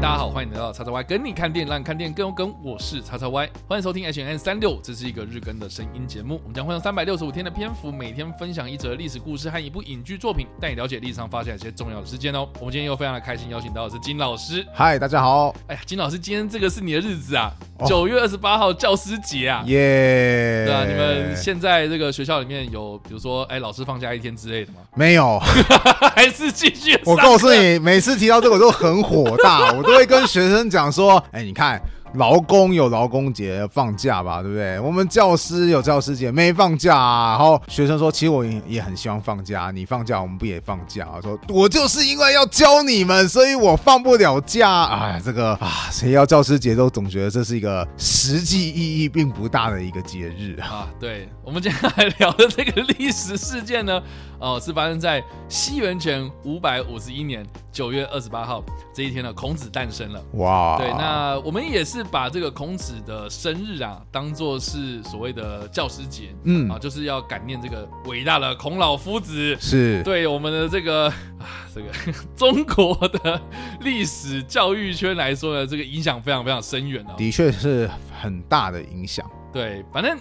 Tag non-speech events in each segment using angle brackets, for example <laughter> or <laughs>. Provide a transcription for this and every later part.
大家好，欢迎来到叉叉 Y 跟你看电影，让你看电影更有梗。我是叉叉 Y，欢迎收听 H N 三六，这是一个日更的声音节目。我们将会用三百六十五天的篇幅，每天分享一则历史故事和一部影剧作品，带你了解历史上发生一些重要的事件哦。我们今天又非常的开心，邀请到的是金老师。嗨，大家好。哎呀，金老师，今天这个是你的日子啊，九月二十八号教师节啊。耶。对啊，你们现在这个学校里面有，比如说，哎，老师放假一天之类的吗？没有，<laughs> 还是继续。我告诉你，每次提到这个我都很火大，我都会跟学生讲说，哎，你看。劳工有劳工节放假吧，对不对？我们教师有教师节没放假啊。然后学生说，其实我也也很希望放假，你放假我们不也放假啊？说我就是因为要教你们，所以我放不了假。哎，这个啊，谁要教师节都总觉得这是一个实际意义并不大的一个节日啊。对，我们今天来聊的这个历史事件呢，哦，是发生在西元前五百五十一年九月二十八号这一天呢，孔子诞生了。哇，对，那我们也是。是把这个孔子的生日啊，当做是所谓的教师节，嗯啊，就是要感念这个伟大的孔老夫子，是对我们的这个啊，这个 <laughs> 中国的历史教育圈来说呢，这个影响非常非常深远的，的确是很大的影响。对，反正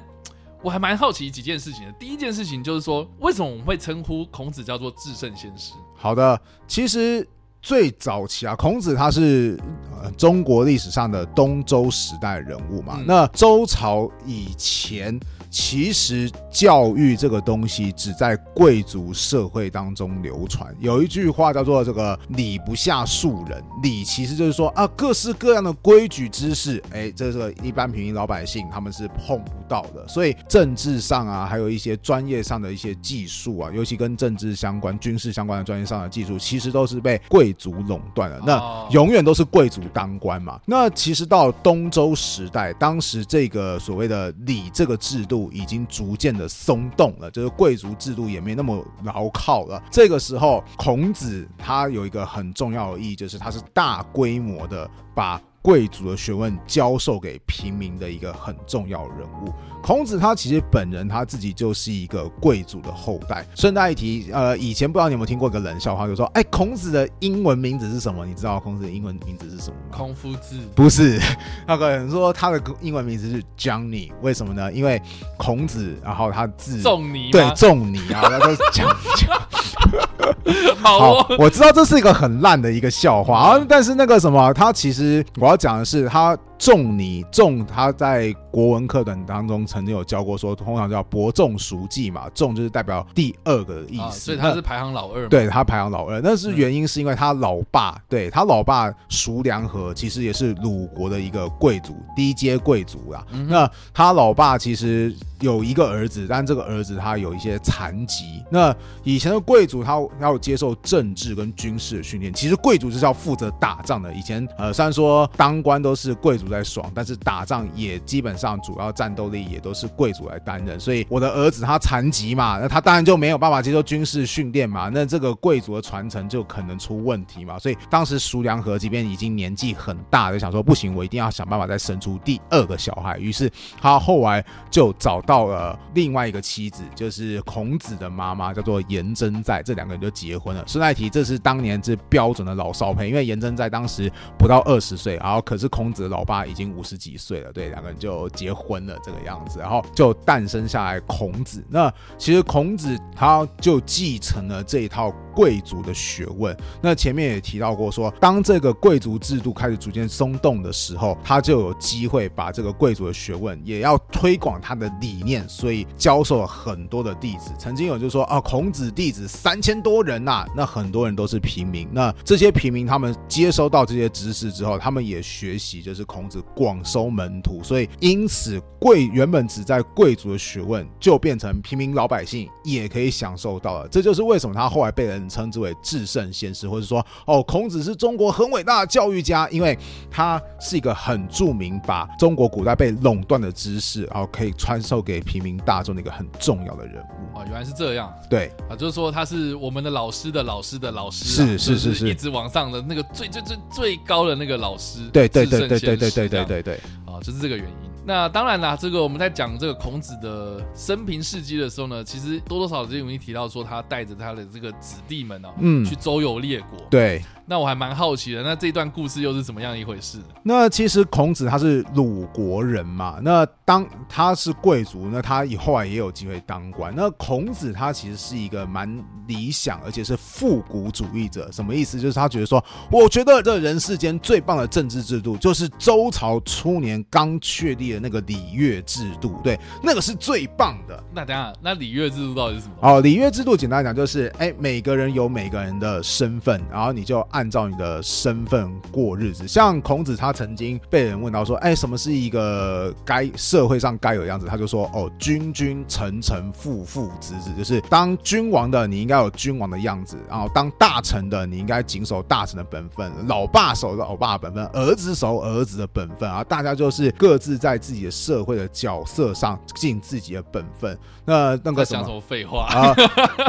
我还蛮好奇几件事情的。第一件事情就是说，为什么我们会称呼孔子叫做至圣先师？好的，其实。最早期啊，孔子他是呃中国历史上的东周时代人物嘛。那周朝以前。其实教育这个东西只在贵族社会当中流传。有一句话叫做“这个礼不下庶人”，礼其实就是说啊，各式各样的规矩知识，哎，这个一般平民老百姓他们是碰不到的。所以政治上啊，还有一些专业上的一些技术啊，尤其跟政治相关、军事相关的专业上的技术，其实都是被贵族垄断的。那永远都是贵族当官嘛。那其实到东周时代，当时这个所谓的礼这个制度。已经逐渐的松动了，就是贵族制度也没那么牢靠了。这个时候，孔子他有一个很重要的意义，就是他是大规模的把。贵族的学问教授给平民的一个很重要人物，孔子他其实本人他自己就是一个贵族的后代。顺带一提，呃，以前不知道你有没有听过一个冷笑话，就说，哎，孔子的英文名字是什么？你知道孔子的英文名字是什么吗？孔夫子？不是，那个人说他的英文名字是 Johnny，为什么呢？因为孔子，然后他字仲尼，对，仲尼啊，他都讲讲。<laughs> <laughs> 好，我知道这是一个很烂的一个笑话啊，但是那个什么，他其实我要讲的是他。仲尼仲他在国文课本当中曾经有教过，说通常叫伯仲叔季嘛，仲就是代表第二个意思，所以他是排行老二。对他排行老二，那是原因是因为他老爸，对他老爸叔良和其实也是鲁国的一个贵族，低阶贵族啦。那他老爸其实有一个儿子，但这个儿子他有一些残疾。那以前的贵族他要接受政治跟军事的训练，其实贵族就是要负责打仗的。以前呃，虽然说当官都是贵族。在爽，但是打仗也基本上主要战斗力也都是贵族来担任，所以我的儿子他残疾嘛，那他当然就没有办法接受军事训练嘛，那这个贵族的传承就可能出问题嘛，所以当时叔良和即便已经年纪很大，就想说不行，我一定要想办法再生出第二个小孩，于是他后来就找到了另外一个妻子，就是孔子的妈妈，叫做颜真在，这两个人就结婚了。顺带提，这是当年是标准的老少配，因为颜真在当时不到二十岁，然后可是孔子的老爸。他已经五十几岁了，对，两个人就结婚了这个样子，然后就诞生下来孔子。那其实孔子他就继承了这一套。贵族的学问，那前面也提到过，说当这个贵族制度开始逐渐松动的时候，他就有机会把这个贵族的学问也要推广他的理念，所以教授了很多的弟子。曾经有就说啊，孔子弟子三千多人呐，那很多人都是平民。那这些平民他们接收到这些知识之后，他们也学习，就是孔子广收门徒，所以因此贵原本只在贵族的学问，就变成平民老百姓也可以享受到了。这就是为什么他后来被人。称之为至圣先师，或者说哦，孔子是中国很伟大的教育家，因为他是一个很著名，把中国古代被垄断的知识，然后可以传授给平民大众的一个很重要的人物。哦，原来是这样。对啊，就是说他是我们的老师的老师的老师，是是是是，一直往上的那个最最最最高的那个老师。对对对对对对对对对对对，啊，就是这个原因。那当然啦，这个我们在讲这个孔子的生平事迹的时候呢，其实多多少少就容易提到说他带着他的这个子弟们哦，嗯，去周游列国。对。那我还蛮好奇的，那这段故事又是怎么样一回事？那其实孔子他是鲁国人嘛，那当他是贵族，那他以后来也有机会当官。那孔子他其实是一个蛮理想，而且是复古主义者。什么意思？就是他觉得说，我觉得这人世间最棒的政治制度，就是周朝初年刚确立的那个礼乐制度。对，那个是最棒的。那等下，那礼乐制度到底是什么？哦，礼乐制度简单讲就是，哎，每个人有每个人的身份，然后你就。按照你的身份过日子，像孔子，他曾经被人问到说：“哎，什么是一个该社会上该有的样子？”他就说：“哦，君君臣臣父父子子，就是当君王的你应该有君王的样子，然后当大臣的你应该谨守大臣的本分，老爸守老爸的本分，儿子守儿子的本分啊，大家就是各自在自己的社会的角色上尽自己的本分。那那个什么废话啊？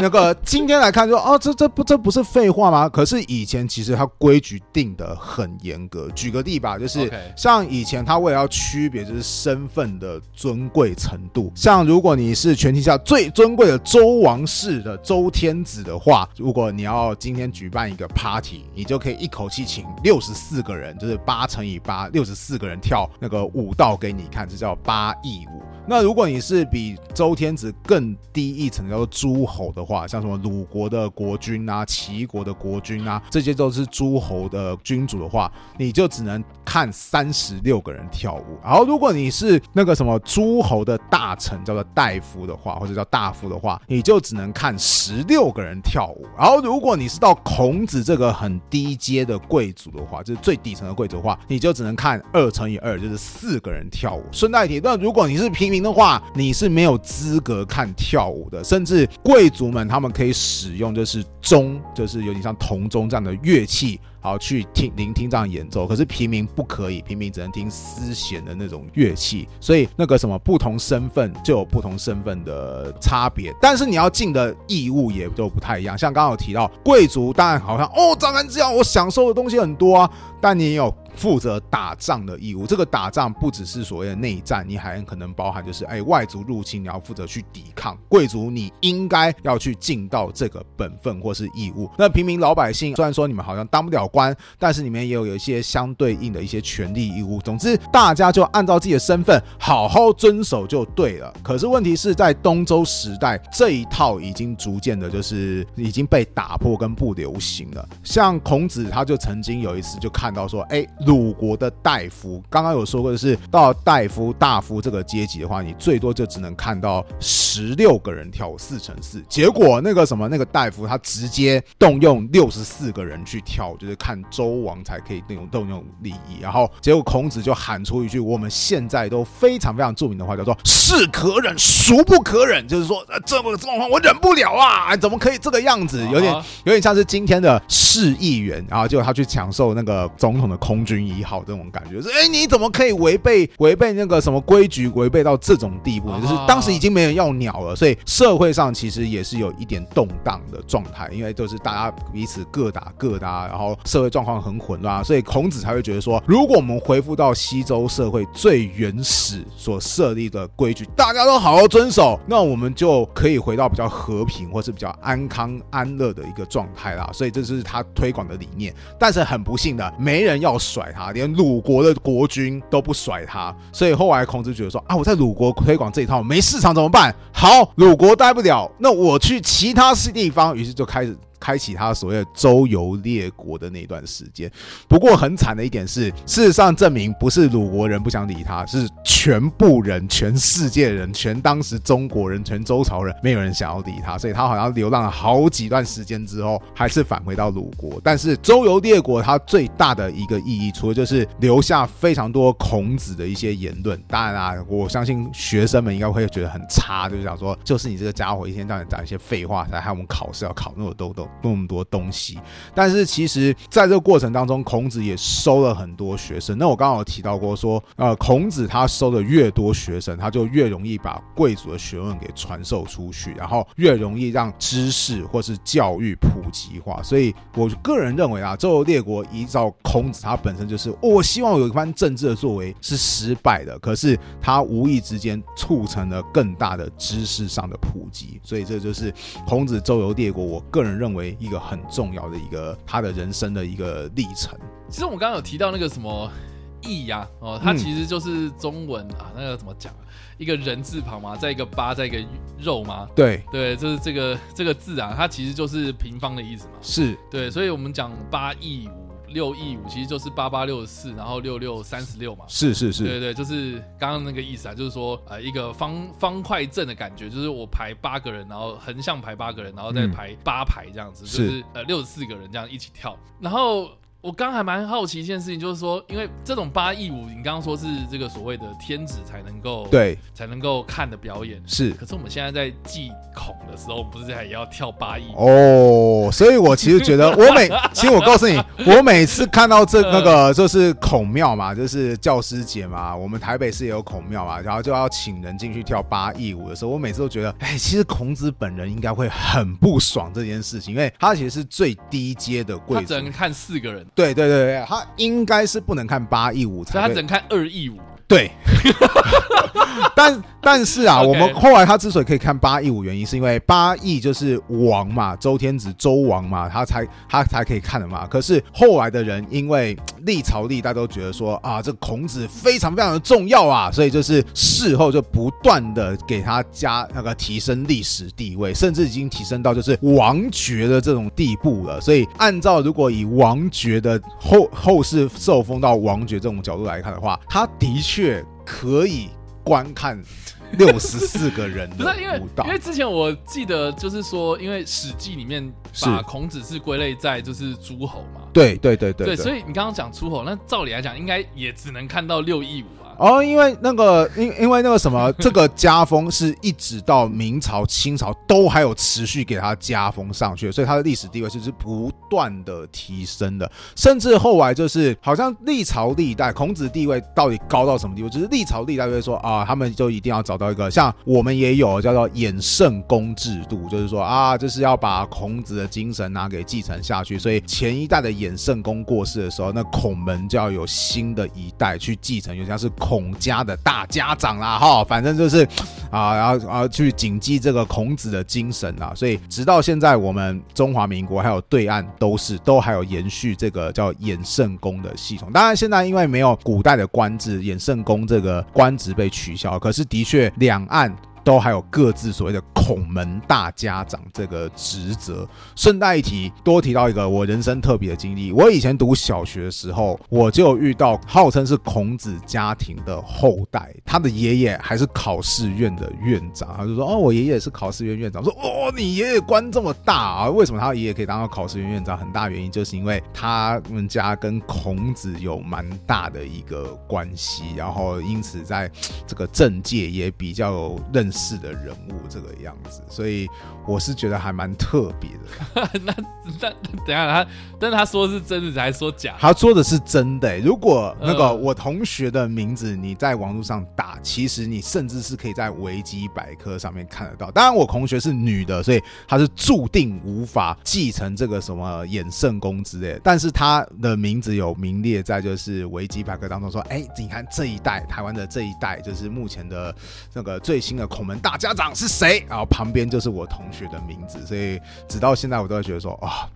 那个今天来看说哦，这这不这不是废话吗？可是以前。其实它规矩定的很严格。举个例吧，就是像以前他为了要区别就是身份的尊贵程度，像如果你是全天下最尊贵的周王室的周天子的话，如果你要今天举办一个 party，你就可以一口气请六十四个人，就是八乘以八，六十四个人跳那个舞蹈给你看，这叫八佾舞。那如果你是比周天子更低一层，叫做诸侯的话，像什么鲁国的国君啊、齐国的国君啊，这些都是诸侯的君主的话，你就只能看三十六个人跳舞。然后，如果你是那个什么诸侯的大臣，叫做大夫的话，或者叫大夫的话，你就只能看十六个人跳舞。然后，如果你是到孔子这个很低阶的贵族的话，就是最底层的贵族的话，你就只能看二乘以二，就是四个人跳舞。顺带提，那如果你是平民。的话，你是没有资格看跳舞的，甚至贵族们他们可以使用就是钟，就是有点像铜钟这样的乐器，好去听聆听这样演奏。可是平民不可以，平民只能听丝弦的那种乐器。所以那个什么不同身份就有不同身份的差别，但是你要尽的义务也都不太一样。像刚刚有提到贵族，当然好像哦，当然这样，我享受的东西很多啊，但你也有。负责打仗的义务，这个打仗不只是所谓的内战，你还可能包含就是，哎，外族入侵，你要负责去抵抗。贵族你应该要去尽到这个本分或是义务。那平民老百姓虽然说你们好像当不了官，但是你们也有有一些相对应的一些权利义务。总之，大家就按照自己的身份好好遵守就对了。可是问题是在东周时代，这一套已经逐渐的就是已经被打破跟不流行了。像孔子他就曾经有一次就看到说，哎。鲁国的大夫，刚刚有说过的是，到大夫、大夫这个阶级的话，你最多就只能看到十六个人跳四乘四。结果那个什么，那个大夫他直接动用六十四个人去跳，就是看周王才可以那种动用利益。然后结果孔子就喊出一句我们现在都非常非常著名的话，叫做“是可忍，孰不可忍”，就是说这么个状况我忍不了啊，怎么可以这个样子？有点有点像是今天的市议员，然后结果他去享受那个总统的空军。一号这种感觉是，哎，你怎么可以违背违背那个什么规矩，违背到这种地步？就是当时已经没人要鸟了，所以社会上其实也是有一点动荡的状态，因为都是大家彼此各打各的，啊然后社会状况很混乱，啊所以孔子才会觉得说，如果我们恢复到西周社会最原始所设立的规矩，大家都好好遵守，那我们就可以回到比较和平或是比较安康安乐的一个状态啦。所以这是他推广的理念，但是很不幸的，没人要甩。他连鲁国的国君都不甩他，所以后来孔子觉得说啊，我在鲁国推广这一套没市场怎么办？好，鲁国待不了，那我去其他地方，于是就开始。开启他所谓的周游列国的那段时间，不过很惨的一点是，事实上证明不是鲁国人不想理他，是全部人、全世界人、全当时中国人、全周朝人，没有人想要理他，所以他好像流浪了好几段时间之后，还是返回到鲁国。但是周游列国它最大的一个意义，除了就是留下非常多孔子的一些言论，当然啦，我相信学生们应该会觉得很差，就是想说，就是你这个家伙一天到晚讲一些废话，才害我们考试要考那么多那么多东西，但是其实在这个过程当中，孔子也收了很多学生。那我刚刚有提到过，说呃，孔子他收的越多学生，他就越容易把贵族的学问给传授出去，然后越容易让知识或是教育普及化。所以我个人认为啊，周游列国依照孔子他本身就是，我希望有一番政治的作为是失败的，可是他无意之间促成了更大的知识上的普及。所以这就是孔子周游列国，我个人认为。为一个很重要的一个他的人生的一个历程。其实我们刚刚有提到那个什么义呀，哦，它其实就是中文啊，那个怎么讲？一个人字旁嘛，在一个八，在一个肉嘛。对对，就是这个这个字啊，它其实就是平方的意思嘛。是对，所以我们讲八亿五。六亿五其实就是八八六十四，然后六六三十六嘛。是是是，对对，就是刚刚那个意思啊，就是说呃一个方方块阵的感觉，就是我排八个人，然后横向排八个人，然后再排八排这样子，就是呃六十四个人这样一起跳，然后。我刚还蛮好奇一件事情，就是说，因为这种八亿五，你刚刚说是这个所谓的天子才能够对才能够看的表演，是。可是我们现在在祭孔的时候，不是还要跳八亿哦？所以我其实觉得，我每 <laughs> 其实我告诉你，我每次看到这那个就是孔庙嘛，就是教师节嘛，我们台北市也有孔庙嘛，然后就要请人进去跳八亿五的时候，我每次都觉得，哎，其实孔子本人应该会很不爽这件事情，因为他其实是最低阶的贵族，只能看四个人。对对对对，他应该是不能看八亿五，他只能看二亿五。对，<laughs> 但但是啊，我们后来他之所以可以看八亿五，原因是因为八亿就是王嘛，周天子周王嘛，他才他才可以看的嘛。可是后来的人因为历朝历代都觉得说啊，这孔子非常非常的重要啊，所以就是事后就不断的给他加那个提升历史地位，甚至已经提升到就是王爵的这种地步了。所以按照如果以王爵的后后世受封到王爵这种角度来看的话，他的确。却可以观看六十四个人的 <laughs> 因为，因为之前我记得就是说，因为《史记》里面把孔子是归类在就是诸侯嘛，对对对对，对，所以你刚刚讲诸侯，那照理来讲，应该也只能看到六亿五。哦，因为那个，因因为那个什么，<laughs> 这个家风是一直到明朝、清朝都还有持续给他加封上去，所以他的历史地位是是不断的提升的，甚至后来就是好像历朝历代孔子地位到底高到什么地步？就是历朝历代会说啊，他们就一定要找到一个像我们也有叫做衍圣公制度，就是说啊，就是要把孔子的精神拿给继承下去，所以前一代的衍圣公过世的时候，那孔门就要有新的一代去继承，就像是。孔孔家的大家长啦，哈，反正就是啊，然后啊去谨记这个孔子的精神啊，所以直到现在，我们中华民国还有对岸都是都还有延续这个叫衍圣公的系统。当然，现在因为没有古代的官制，衍圣公这个官职被取消，可是的确两岸。都还有各自所谓的孔门大家长这个职责。顺带一提，多提到一个我人生特别的经历。我以前读小学的时候，我就遇到号称是孔子家庭的后代，他的爷爷还是考试院的院长。他就说：“哦，我爷爷是考试院院长。”说：“哦，你爷爷官这么大啊？为什么他爷爷可以当到考试院院长？很大原因就是因为他们家跟孔子有蛮大的一个关系，然后因此在这个政界也比较有认识。”式的人物这个样子，所以我是觉得还蛮特别的。<laughs> 那那等下他，但他说是真的还是说假？他说的是真的。如果那个我同学的名字你在网络上打，其实你甚至是可以在维基百科上面看得到。当然，我同学是女的，所以她是注定无法继承这个什么衍圣公之类。但是她的名字有名列在就是维基百科当中，说：哎，你看这一代台湾的这一代，就是目前的那个最新的孔。我们大家长是谁？然后旁边就是我同学的名字，所以直到现在我都会觉得说，啊。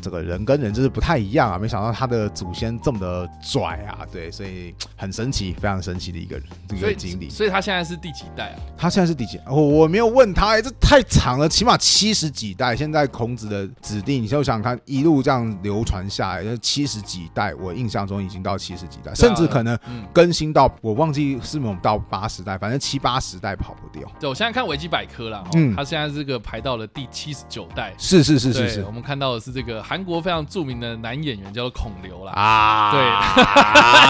这个人跟人就是不太一样啊！没想到他的祖先这么的拽啊，对，所以很神奇，非常神奇的一个人，这个经历。所以他现在是第几代啊？他现在是第几？我我没有问他，这太长了，起码七十几代。现在孔子的子弟，你就想看一路这样流传下来，七十几代，我印象中已经到七十几代，甚至可能更新到我忘记是没有到八十代，反正七八十代跑不掉。对我现在看维基百科了，嗯，他现在这个排到了第七十九代。是是是是是，我们看到的是这个。韩国非常著名的男演员叫做孔刘啦啊，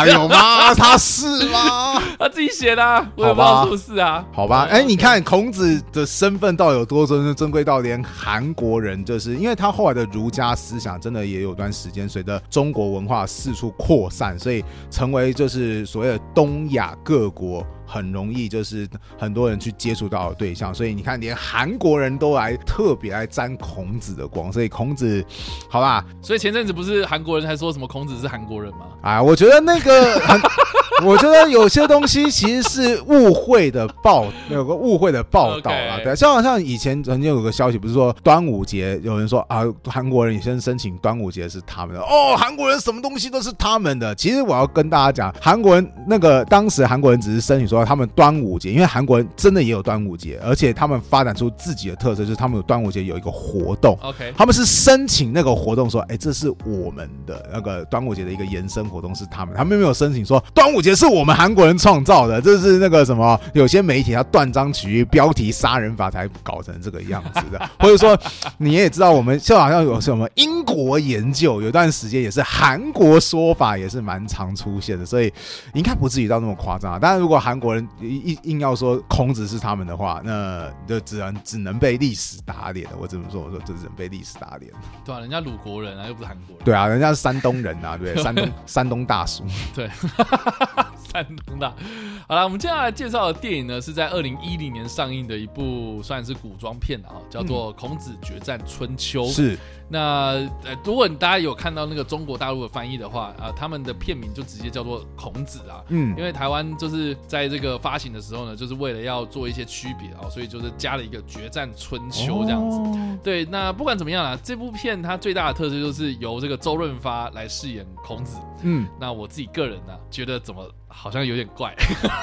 对，<laughs> 有吗？他是吗？他 <laughs> 自己写的，我也不知道，是不是啊？好吧，哎，你看孔子的身份到底有多尊尊贵到连韩国人，就是因为他后来的儒家思想真的也有段时间随着中国文化四处扩散，所以成为就是所谓的东亚各国。很容易就是很多人去接触到的对象，所以你看，连韩国人都来特别来沾孔子的光，所以孔子，好吧？所以前阵子不是韩国人还说什么孔子是韩国人吗？啊，我觉得那个很。<laughs> 我觉得有些东西其实是误会的报，有个误会的报道啊。对，像像以前曾经有个消息，不是说端午节有人说啊，韩国人也先申请端午节是他们的哦，韩国人什么东西都是他们的。其实我要跟大家讲，韩国人那个当时韩国人只是申请说他们端午节，因为韩国人真的也有端午节，而且他们发展出自己的特色，就是他们有端午节有一个活动。OK，他们是申请那个活动说，哎，这是我们的那个端午节的一个延伸活动，是他们，他们没有申请说端午节。也是我们韩国人创造的，这是那个什么？有些媒体他断章取义，标题杀人法才搞成这个样子的。或者说，你也知道，我们就好像有什么英国研究，有段时间也是韩国说法，也是蛮常出现的。所以应该不至于到那么夸张。当然，如果韩国人硬硬要说孔子是他们的话，那就只能只能被历史打脸了。我这么说？我说这只能被历史打脸。对啊，人家鲁国人啊，又不是韩国人。对啊，人家是山东人啊，对，山东山东大叔。<laughs> 对。山东的，好了，我们接下来介绍的电影呢，是在二零一零年上映的一部算是古装片啊，叫做《孔子决战春秋》。是。那呃，如果大家有看到那个中国大陆的翻译的话啊，他们的片名就直接叫做孔子啊。嗯。因为台湾就是在这个发行的时候呢，就是为了要做一些区别啊，所以就是加了一个决战春秋这样子。对。那不管怎么样啊，这部片它最大的特色就是由这个周润发来饰演孔子。嗯。那我自己个人呢，觉得怎么？好像有点怪，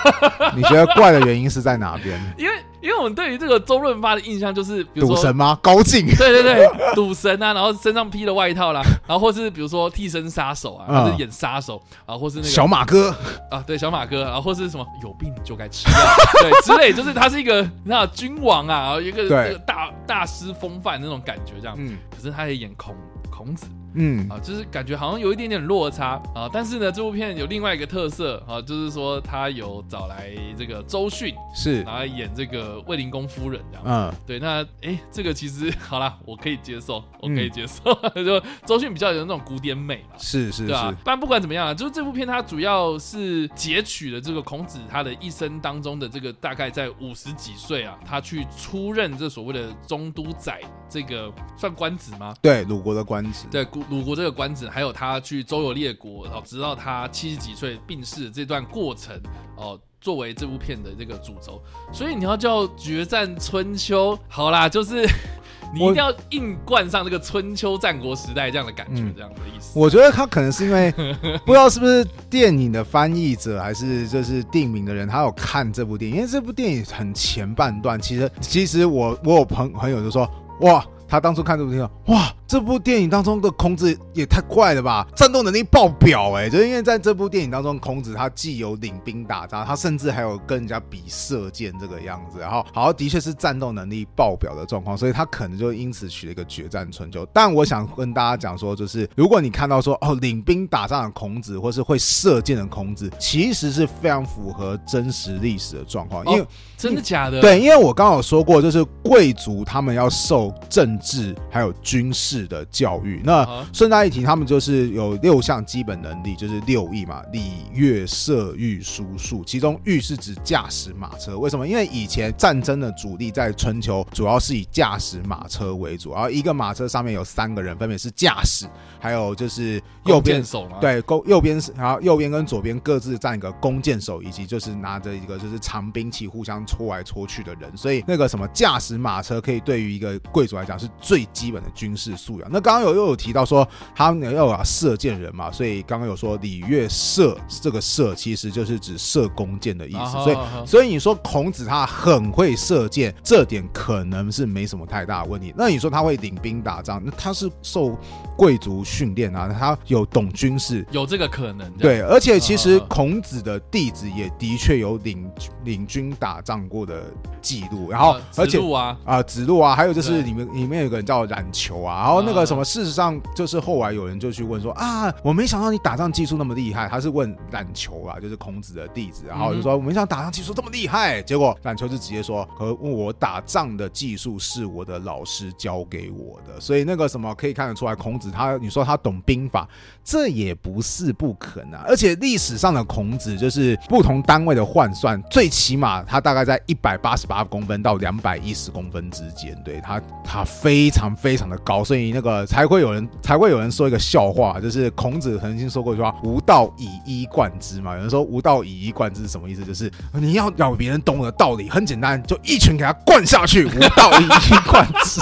<laughs> 你觉得怪的原因是在哪边？<laughs> 因为因为我们对于这个周润发的印象就是，赌神吗？高进？对 <laughs> 对对，赌神啊，然后身上披了外套啦，然后或是比如说替身杀手啊，或是演杀手啊，或是那个小马哥啊，对小马哥，然后或是什么有病就该吃药，对之类，就是他是一个那君王啊，一个大大师风范那种感觉这样。嗯，可是他也演孔孔子。嗯。啊，就是感觉好像有一点点落差啊，但是呢，这部片有另外一个特色啊，就是说他有找来这个周迅是。来演这个卫灵公夫人这样，嗯，对，那哎，这个其实好啦，我可以接受，我可以接受，<laughs> 就周迅比较有那种古典美嘛，是是是，但不管怎么样啊，就是这部片它主要是截取了这个孔子他的一生当中的这个大概在五十几岁啊，他去出任这所谓的中都宰，这个算官职吗？对，鲁国的官职，对。鲁国这个官职，还有他去周游列国，然后直到他七十几岁病逝这段过程，哦，作为这部片的这个主轴。所以你要叫决战春秋，好啦，就是 <laughs> 你一定要硬灌上这个春秋战国时代这样的感觉，这样的意思。我觉得他可能是因为 <laughs> 不知道是不是电影的翻译者，还是就是定名的人，他有看这部电影，因为这部电影很前半段，其实其实我我有朋朋友就说，哇，他当初看这部电影，哇。这部电影当中的孔子也太怪了吧！战斗能力爆表哎，就是因为在这部电影当中，孔子他既有领兵打仗，他甚至还有跟人家比射箭这个样子，然后好的确是战斗能力爆表的状况，所以他可能就因此取了一个决战春秋。但我想跟大家讲说，就是如果你看到说哦领兵打仗的孔子，或是会射箭的孔子，其实是非常符合真实历史的状况，因为真的假的？对，因为我刚刚有说过，就是贵族他们要受政治还有军事。的教育，那顺带一提，他们就是有六项基本能力，就是六艺嘛，礼乐射御书数。其中御是指驾驶马车，为什么？因为以前战争的主力在春秋，主要是以驾驶马车为主，然后一个马车上面有三个人，分别是驾驶，还有就是右边手嘛对，弓右边是，然后右边跟左边各自站一个弓箭手，以及就是拿着一个就是长兵器互相戳来戳去的人。所以那个什么驾驶马车，可以对于一个贵族来讲是最基本的军事。素养。那刚刚有又有提到说他们要啊射箭人嘛，所以刚刚有说礼乐射这个射其实就是指射弓箭的意思。所以所以你说孔子他很会射箭，这点可能是没什么太大的问题。那你说他会领兵打仗，那他是受贵族训练啊，他有懂军事，有这个可能。对，而且其实孔子的弟子也的确有领领军打仗过的记录。然后而且啊啊子路啊，还有就是里面里面有个人叫冉求啊，然后。那个什么，事实上就是后来有人就去问说啊，我没想到你打仗技术那么厉害。他是问冉求啊，就是孔子的弟子，然后就说我没想到打仗技术这么厉害。结果冉求就直接说，和我打仗的技术是我的老师教给我的。所以那个什么可以看得出来，孔子他你说他懂兵法，这也不是不可能。而且历史上的孔子就是不同单位的换算，最起码他大概在一百八十八公分到两百一十公分之间，对他他非常非常的高，所以。你那个才会有人才会有人说一个笑话，就是孔子曾经说过一句话：“无道以一贯之。”嘛，有人说“无道以一贯之”是什么意思？就是你要让别人懂我的道理，很简单，就一拳给他灌下去，无道以一贯之。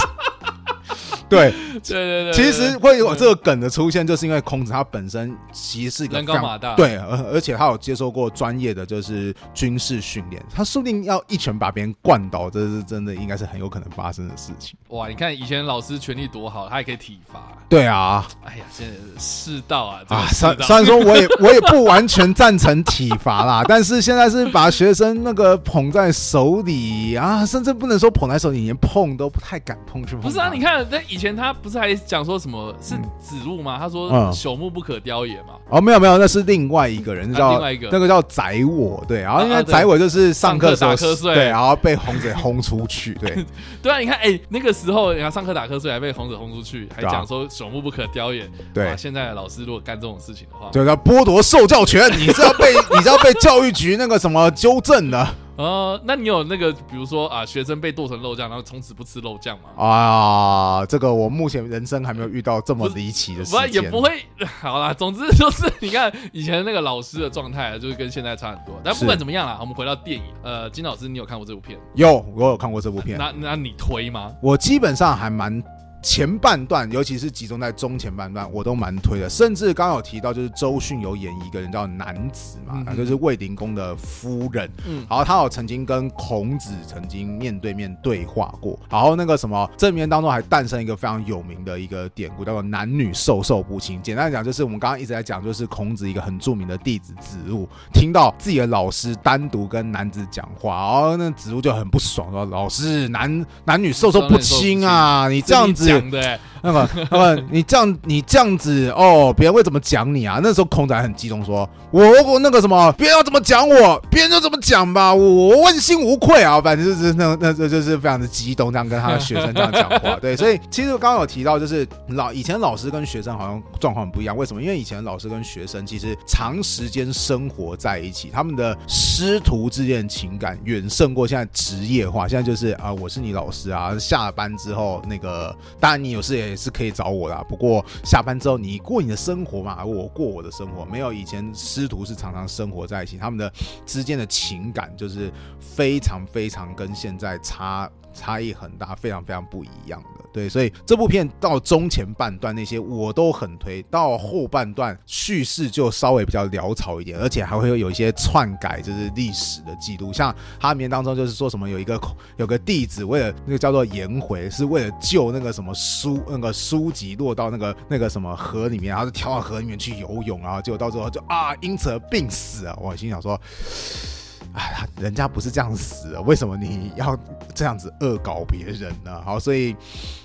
<laughs> 对，对对对，其实会有这个梗的出现，就是因为孔子他本身其实是一个人高马大，对，而而且他有接受过专业的就是军事训练，他说不定要一拳把别人灌倒，这是真的，应该是很有可能发生的事情。哇，你看以前老师权力多好，他还可以体罚。对啊，哎呀，现在世道啊，啊，虽虽然说我也 <laughs> 我也不完全赞成体罚啦，但是现在是把学生那个捧在手里啊，甚至不能说捧在手里，连碰都不太敢碰去。不是啊，你看那以前他不是还讲说什么是子路吗？他说朽木不可雕也嘛。哦，没有没有，那是另外一个人，叫另外一个。那个叫宰我，对，然后因为宰我就是上课打瞌睡，对，然后被红子轰出去，对，<laughs> 对啊，你看，哎，那个时候你看上课打瞌睡还被红子轰出去，还讲说朽木不可雕也，对，现在的老师如果干这种事情的话，就要剥夺受教权，你是要被你是要被教育局那个什么纠正的。呃，那你有那个，比如说啊，学生被剁成肉酱，然后从此不吃肉酱吗？啊，这个我目前人生还没有遇到这么离奇的事情。也不会，好啦，总之就是你看以前那个老师的状态，就是跟现在差很多。但不管怎么样啦，我们回到电影。呃，金老师，你有看过这部片？有，我有看过这部片。那那你推吗？我基本上还蛮。前半段，尤其是集中在中前半段，我都蛮推的。甚至刚刚有提到，就是周迅有演一个人叫男子嘛，就是卫灵公的夫人。嗯，然后他有曾经跟孔子曾经面对面对话过。然后那个什么，这里面当中还诞生一个非常有名的一个典故，叫做男女授受不亲。简单讲，就是我们刚刚一直在讲，就是孔子一个很著名的弟子子路，听到自己的老师单独跟男子讲话，然后那子路就很不爽，说：“老师，男男女授受不亲啊，你这样子。”对，那么，<laughs> 那么，你这样，你这样子哦，别人会怎么讲你啊？那时候空子还很激动，说：“我我那个什么，别人要怎么讲我，别人就怎么讲吧，我问心无愧啊。”反正就是那那这就是非常的激动，这样跟他的学生这样讲话。<laughs> 对，所以其实刚刚有提到，就是老以前老师跟学生好像状况很不一样。为什么？因为以前老师跟学生其实长时间生活在一起，他们的师徒之间情感远胜过现在职业化。现在就是啊，我是你老师啊，下了班之后那个。当然，你有事也也是可以找我的。不过下班之后，你过你的生活嘛，我过我的生活。没有以前师徒是常常生活在一起，他们的之间的情感就是非常非常跟现在差。差异很大，非常非常不一样，对，所以这部片到中前半段那些我都很推，到后半段叙事就稍微比较潦草一点，而且还会有一些篡改，就是历史的记录。像它里面当中就是说什么有一个有个弟子为了那个叫做颜回，是为了救那个什么书那个书籍落到那个那个什么河里面，然后就跳到河里面去游泳，然后结果到最后就啊因此而病死啊！我心想说。啊，人家不是这样死的，为什么你要这样子恶搞别人呢？好，所以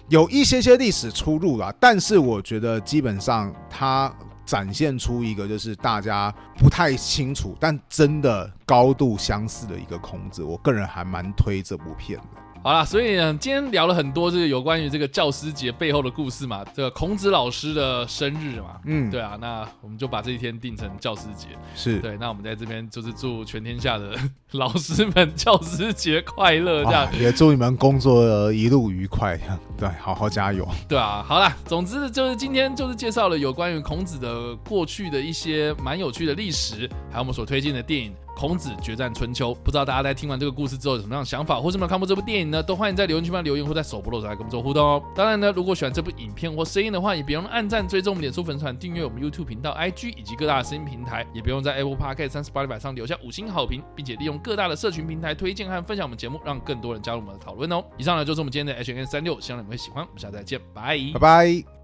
有一些些历史出入啦，但是我觉得基本上它展现出一个就是大家不太清楚，但真的高度相似的一个孔子，我个人还蛮推这部片的。好啦，所以呢，今天聊了很多，就是有关于这个教师节背后的故事嘛。这个孔子老师的生日嘛，嗯，对啊，那我们就把这一天定成教师节。是对，那我们在这边就是祝全天下的老师们教师节快乐，这样也祝你们工作一路愉快，对，好好加油。对啊，好啦，总之就是今天就是介绍了有关于孔子的过去的一些蛮有趣的历史，还有我们所推荐的电影。孔子决战春秋，不知道大家在听完这个故事之后有什么样的想法，或是没有看过这部电影呢？都欢迎在留言区帮留言，或在首播的时候来跟我们做互动哦。当然呢，如果喜欢这部影片或声音的话，也别忘了按赞、追踪我们脸书粉丝团、订阅我们 YouTube 频道、IG 以及各大声音平台，也别忘在 Apple Podcast 三十八里上留下五星好评，并且利用各大的社群平台推荐和分享我们节目，让更多人加入我们的讨论哦。以上呢就是我们今天的 H N 三六，希望你们会喜欢。我们下次再见，拜拜拜。